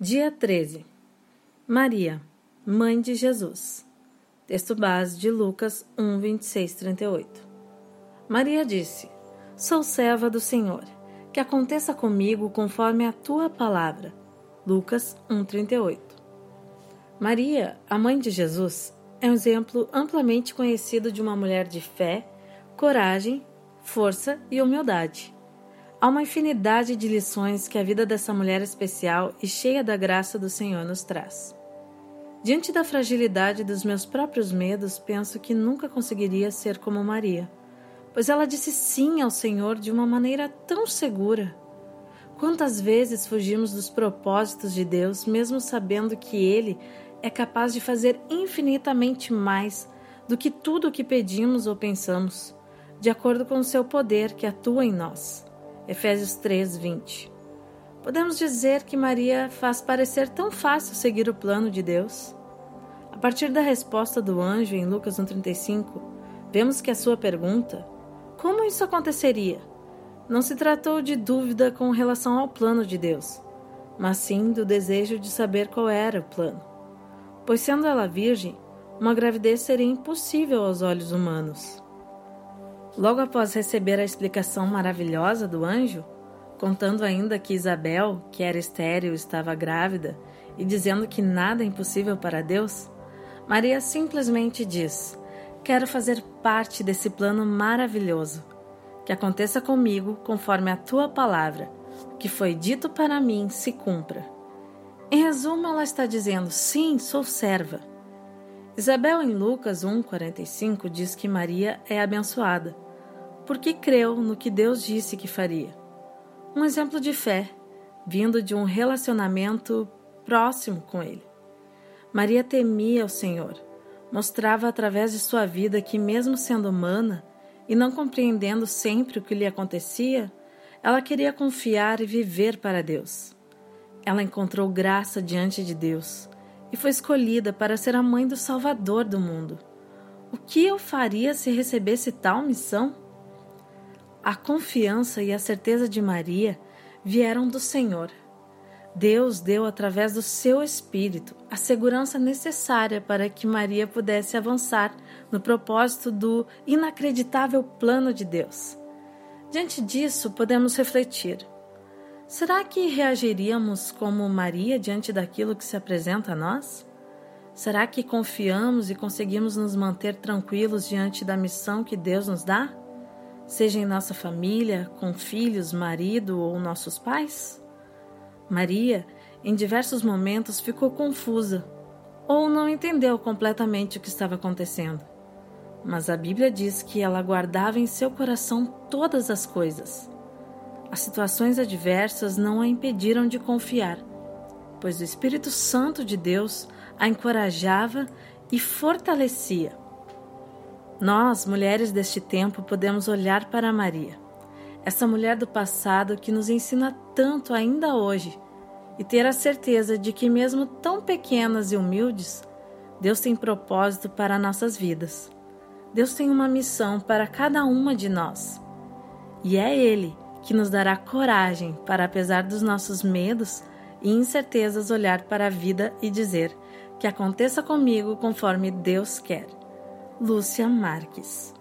Dia 13. Maria, Mãe de Jesus. Texto base de Lucas 1, 26, 38. Maria disse: Sou serva do Senhor, que aconteça comigo conforme a tua palavra. Lucas 1, 38. Maria, a mãe de Jesus, é um exemplo amplamente conhecido de uma mulher de fé, coragem, força e humildade. Há uma infinidade de lições que a vida dessa mulher especial e cheia da graça do Senhor nos traz. Diante da fragilidade dos meus próprios medos, penso que nunca conseguiria ser como Maria, pois ela disse sim ao Senhor de uma maneira tão segura. Quantas vezes fugimos dos propósitos de Deus, mesmo sabendo que Ele é capaz de fazer infinitamente mais do que tudo o que pedimos ou pensamos, de acordo com o seu poder que atua em nós. Efésios 3, 20. Podemos dizer que Maria faz parecer tão fácil seguir o plano de Deus? A partir da resposta do anjo em Lucas 1,35, vemos que a sua pergunta, como isso aconteceria, não se tratou de dúvida com relação ao plano de Deus, mas sim do desejo de saber qual era o plano. Pois, sendo ela virgem, uma gravidez seria impossível aos olhos humanos. Logo após receber a explicação maravilhosa do anjo, contando ainda que Isabel, que era estéril, estava grávida e dizendo que nada é impossível para Deus, Maria simplesmente diz: Quero fazer parte desse plano maravilhoso. Que aconteça comigo conforme a tua palavra. Que foi dito para mim se cumpra. Em resumo, ela está dizendo: Sim, sou serva. Isabel, em Lucas 1,45, diz que Maria é abençoada porque creu no que Deus disse que faria. Um exemplo de fé, vindo de um relacionamento próximo com Ele. Maria temia o Senhor, mostrava através de sua vida que, mesmo sendo humana e não compreendendo sempre o que lhe acontecia, ela queria confiar e viver para Deus. Ela encontrou graça diante de Deus e foi escolhida para ser a mãe do Salvador do mundo. O que eu faria se recebesse tal missão? A confiança e a certeza de Maria vieram do Senhor. Deus deu, através do seu Espírito, a segurança necessária para que Maria pudesse avançar no propósito do inacreditável plano de Deus. Diante disso, podemos refletir: será que reagiríamos como Maria diante daquilo que se apresenta a nós? Será que confiamos e conseguimos nos manter tranquilos diante da missão que Deus nos dá? Seja em nossa família, com filhos, marido ou nossos pais? Maria, em diversos momentos, ficou confusa ou não entendeu completamente o que estava acontecendo. Mas a Bíblia diz que ela guardava em seu coração todas as coisas. As situações adversas não a impediram de confiar, pois o Espírito Santo de Deus a encorajava e fortalecia. Nós, mulheres deste tempo, podemos olhar para Maria, essa mulher do passado que nos ensina tanto ainda hoje, e ter a certeza de que, mesmo tão pequenas e humildes, Deus tem propósito para nossas vidas. Deus tem uma missão para cada uma de nós. E é Ele que nos dará coragem para, apesar dos nossos medos e incertezas, olhar para a vida e dizer: Que aconteça comigo conforme Deus quer. Lúcia Marques.